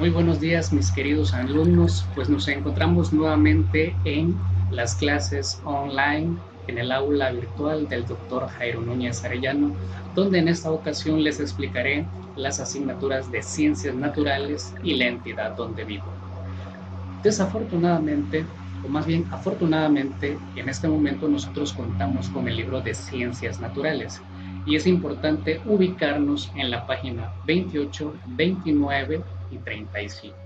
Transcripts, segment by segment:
Muy buenos días mis queridos alumnos, pues nos encontramos nuevamente en las clases online en el aula virtual del doctor Jairo Núñez Arellano, donde en esta ocasión les explicaré las asignaturas de ciencias naturales y la entidad donde vivo. Desafortunadamente, o más bien afortunadamente, en este momento nosotros contamos con el libro de ciencias naturales y es importante ubicarnos en la página 28, 29 y 35.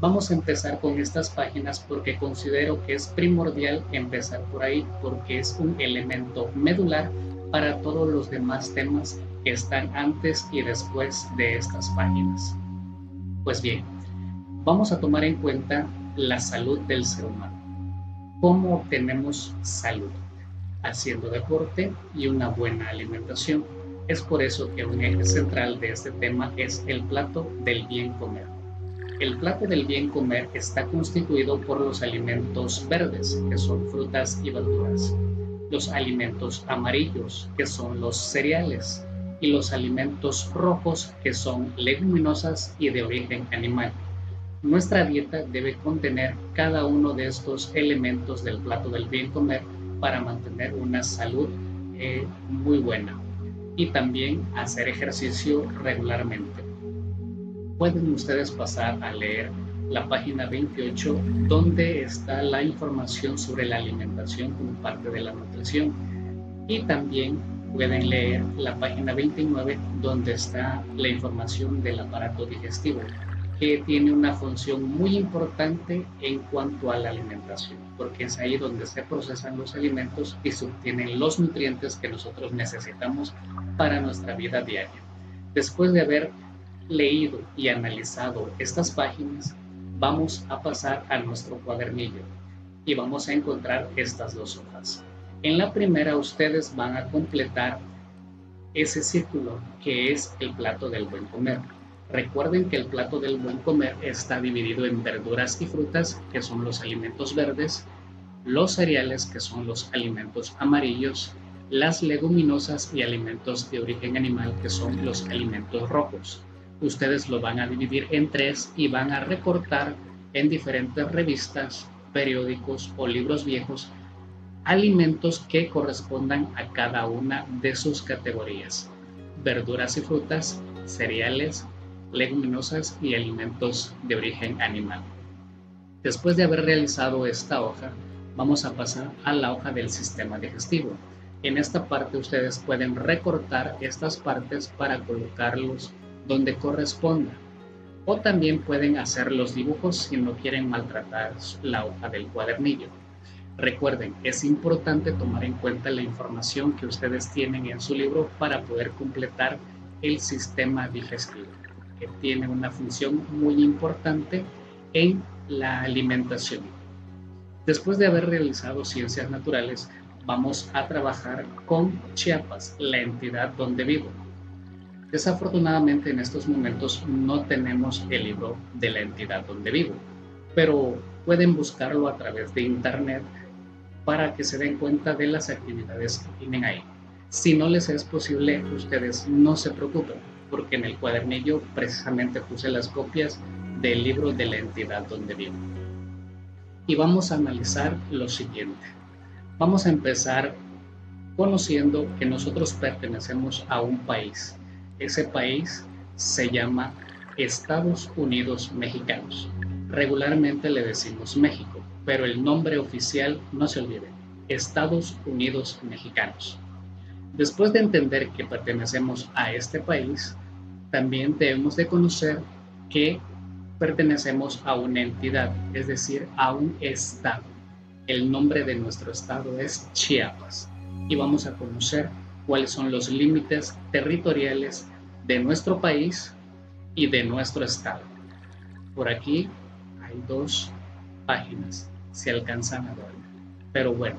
Vamos a empezar con estas páginas porque considero que es primordial empezar por ahí porque es un elemento medular para todos los demás temas que están antes y después de estas páginas. Pues bien, vamos a tomar en cuenta la salud del ser humano. ¿Cómo obtenemos salud? Haciendo deporte y una buena alimentación es por eso que un eje central de este tema es el plato del bien comer. El plato del bien comer está constituido por los alimentos verdes, que son frutas y verduras, los alimentos amarillos, que son los cereales, y los alimentos rojos, que son leguminosas y de origen animal. Nuestra dieta debe contener cada uno de estos elementos del plato del bien comer para mantener una salud eh, muy buena y también hacer ejercicio regularmente. Pueden ustedes pasar a leer la página 28 donde está la información sobre la alimentación como parte de la nutrición y también pueden leer la página 29 donde está la información del aparato digestivo que tiene una función muy importante en cuanto a la alimentación, porque es ahí donde se procesan los alimentos y se obtienen los nutrientes que nosotros necesitamos para nuestra vida diaria. Después de haber leído y analizado estas páginas, vamos a pasar a nuestro cuadernillo y vamos a encontrar estas dos hojas. En la primera ustedes van a completar ese círculo que es el plato del buen comer Recuerden que el plato del buen comer está dividido en verduras y frutas, que son los alimentos verdes, los cereales, que son los alimentos amarillos, las leguminosas y alimentos de origen animal, que son los alimentos rojos. Ustedes lo van a dividir en tres y van a recortar en diferentes revistas, periódicos o libros viejos alimentos que correspondan a cada una de sus categorías. Verduras y frutas, cereales, leguminosas y alimentos de origen animal. Después de haber realizado esta hoja, vamos a pasar a la hoja del sistema digestivo. En esta parte ustedes pueden recortar estas partes para colocarlos donde corresponda. O también pueden hacer los dibujos si no quieren maltratar la hoja del cuadernillo. Recuerden, es importante tomar en cuenta la información que ustedes tienen en su libro para poder completar el sistema digestivo que tiene una función muy importante en la alimentación. Después de haber realizado ciencias naturales, vamos a trabajar con Chiapas, la entidad donde vivo. Desafortunadamente en estos momentos no tenemos el libro de la entidad donde vivo, pero pueden buscarlo a través de internet para que se den cuenta de las actividades que tienen ahí. Si no les es posible, ustedes no se preocupen porque en el cuadernillo precisamente puse las copias del libro de la entidad donde vivo. Y vamos a analizar lo siguiente. Vamos a empezar conociendo que nosotros pertenecemos a un país. Ese país se llama Estados Unidos Mexicanos. Regularmente le decimos México, pero el nombre oficial no se olvide, Estados Unidos Mexicanos. Después de entender que pertenecemos a este país, también debemos de conocer que pertenecemos a una entidad, es decir, a un estado. El nombre de nuestro estado es Chiapas y vamos a conocer cuáles son los límites territoriales de nuestro país y de nuestro estado. Por aquí hay dos páginas, se alcanzan a ver. Pero bueno,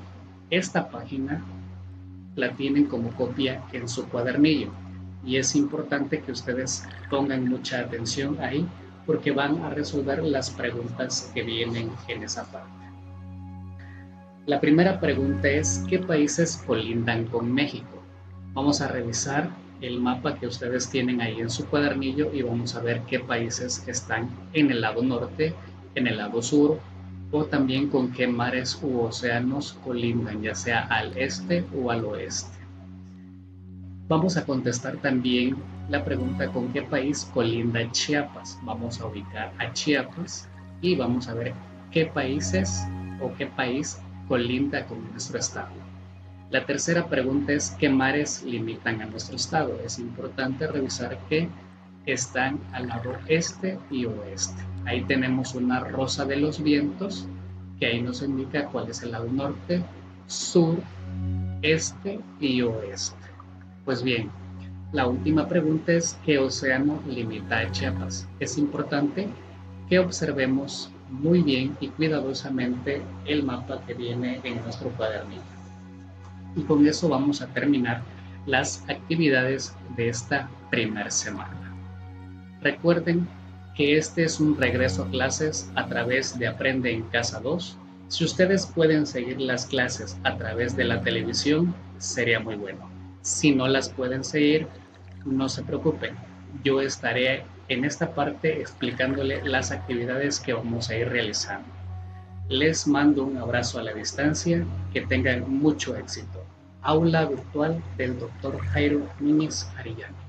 esta página la tienen como copia en su cuadernillo y es importante que ustedes pongan mucha atención ahí porque van a resolver las preguntas que vienen en esa parte. La primera pregunta es, ¿qué países colindan con México? Vamos a revisar el mapa que ustedes tienen ahí en su cuadernillo y vamos a ver qué países están en el lado norte, en el lado sur o también con qué mares u océanos colindan, ya sea al este o al oeste. Vamos a contestar también la pregunta con qué país colinda Chiapas. Vamos a ubicar a Chiapas y vamos a ver qué países o qué país colinda con nuestro estado. La tercera pregunta es qué mares limitan a nuestro estado. Es importante revisar que están al lado este y oeste. Ahí tenemos una rosa de los vientos que ahí nos indica cuál es el lado norte, sur, este y oeste. Pues bien, la última pregunta es ¿qué océano limita a Chiapas? Es importante que observemos muy bien y cuidadosamente el mapa que viene en nuestro cuadernillo. Y con eso vamos a terminar las actividades de esta primera semana. Recuerden que este es un regreso a clases a través de Aprende en Casa 2. Si ustedes pueden seguir las clases a través de la televisión, sería muy bueno. Si no las pueden seguir, no se preocupen. Yo estaré en esta parte explicándole las actividades que vamos a ir realizando. Les mando un abrazo a la distancia, que tengan mucho éxito. Aula virtual del Dr. Jairo Núñez Arillano.